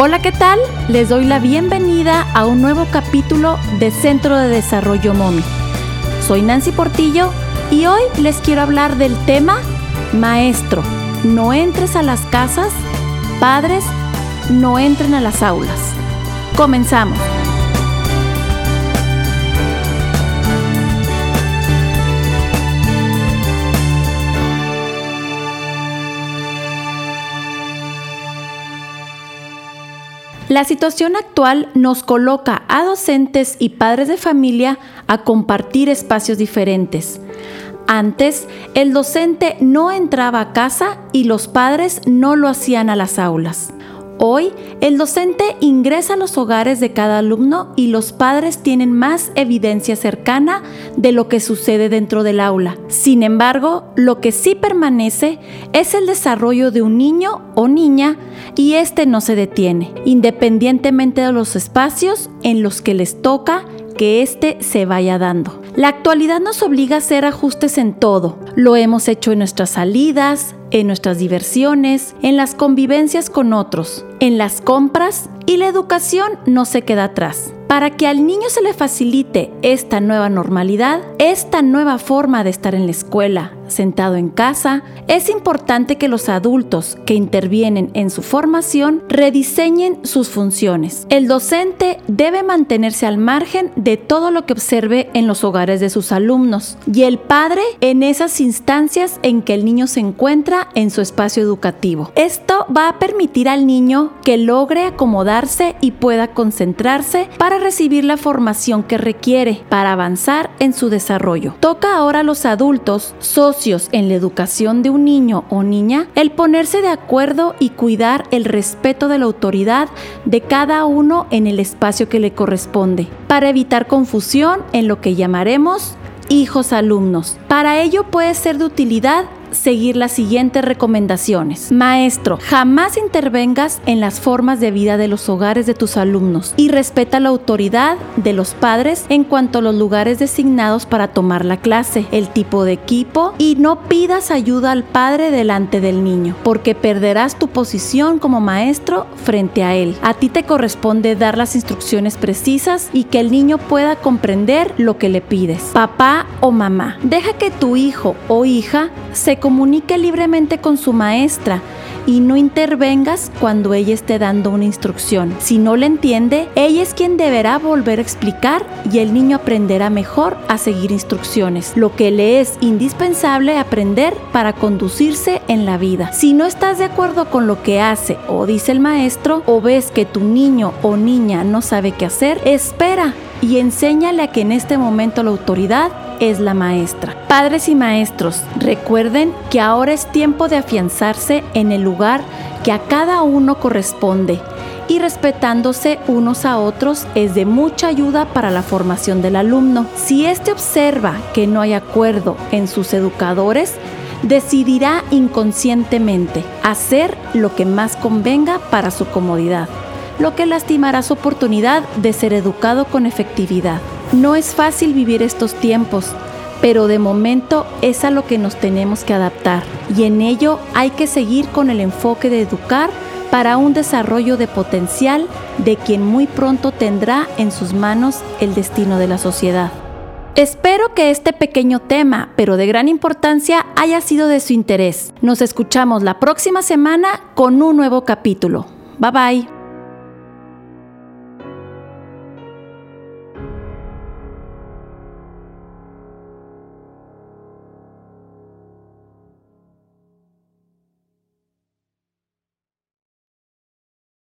Hola, ¿qué tal? Les doy la bienvenida a un nuevo capítulo de Centro de Desarrollo MOMI. Soy Nancy Portillo y hoy les quiero hablar del tema Maestro, no entres a las casas, padres, no entren a las aulas. Comenzamos. La situación actual nos coloca a docentes y padres de familia a compartir espacios diferentes. Antes, el docente no entraba a casa y los padres no lo hacían a las aulas. Hoy, el docente ingresa a los hogares de cada alumno y los padres tienen más evidencia cercana de lo que sucede dentro del aula. Sin embargo, lo que sí permanece es el desarrollo de un niño o niña y este no se detiene, independientemente de los espacios en los que les toca que éste se vaya dando. La actualidad nos obliga a hacer ajustes en todo. Lo hemos hecho en nuestras salidas, en nuestras diversiones, en las convivencias con otros, en las compras y la educación no se queda atrás. Para que al niño se le facilite esta nueva normalidad, esta nueva forma de estar en la escuela, sentado en casa, es importante que los adultos que intervienen en su formación rediseñen sus funciones. El docente debe mantenerse al margen de todo lo que observe en los hogares de sus alumnos y el padre en esas instancias en que el niño se encuentra en su espacio educativo. Esto va a permitir al niño que logre acomodarse y pueda concentrarse para recibir la formación que requiere para avanzar en su desarrollo. Toca ahora a los adultos, socios en la educación de un niño o niña, el ponerse de acuerdo y cuidar el respeto de la autoridad de cada uno en el espacio que le corresponde, para evitar confusión en lo que llamaremos hijos alumnos. Para ello puede ser de utilidad seguir las siguientes recomendaciones. Maestro, jamás intervengas en las formas de vida de los hogares de tus alumnos y respeta la autoridad de los padres en cuanto a los lugares designados para tomar la clase, el tipo de equipo y no pidas ayuda al padre delante del niño, porque perderás tu posición como maestro frente a él. A ti te corresponde dar las instrucciones precisas y que el niño pueda comprender lo que le pides. Papá o mamá, deja que tu hijo o hija comunique libremente con su maestra y no intervengas cuando ella esté dando una instrucción. Si no le entiende, ella es quien deberá volver a explicar y el niño aprenderá mejor a seguir instrucciones, lo que le es indispensable aprender para conducirse en la vida. Si no estás de acuerdo con lo que hace o dice el maestro o ves que tu niño o niña no sabe qué hacer, espera y enséñale a que en este momento la autoridad es la maestra. Padres y maestros, recuerden que ahora es tiempo de afianzarse en el lugar que a cada uno corresponde y respetándose unos a otros es de mucha ayuda para la formación del alumno. Si éste observa que no hay acuerdo en sus educadores, decidirá inconscientemente hacer lo que más convenga para su comodidad lo que lastimará su oportunidad de ser educado con efectividad. No es fácil vivir estos tiempos, pero de momento es a lo que nos tenemos que adaptar y en ello hay que seguir con el enfoque de educar para un desarrollo de potencial de quien muy pronto tendrá en sus manos el destino de la sociedad. Espero que este pequeño tema, pero de gran importancia, haya sido de su interés. Nos escuchamos la próxima semana con un nuevo capítulo. Bye bye.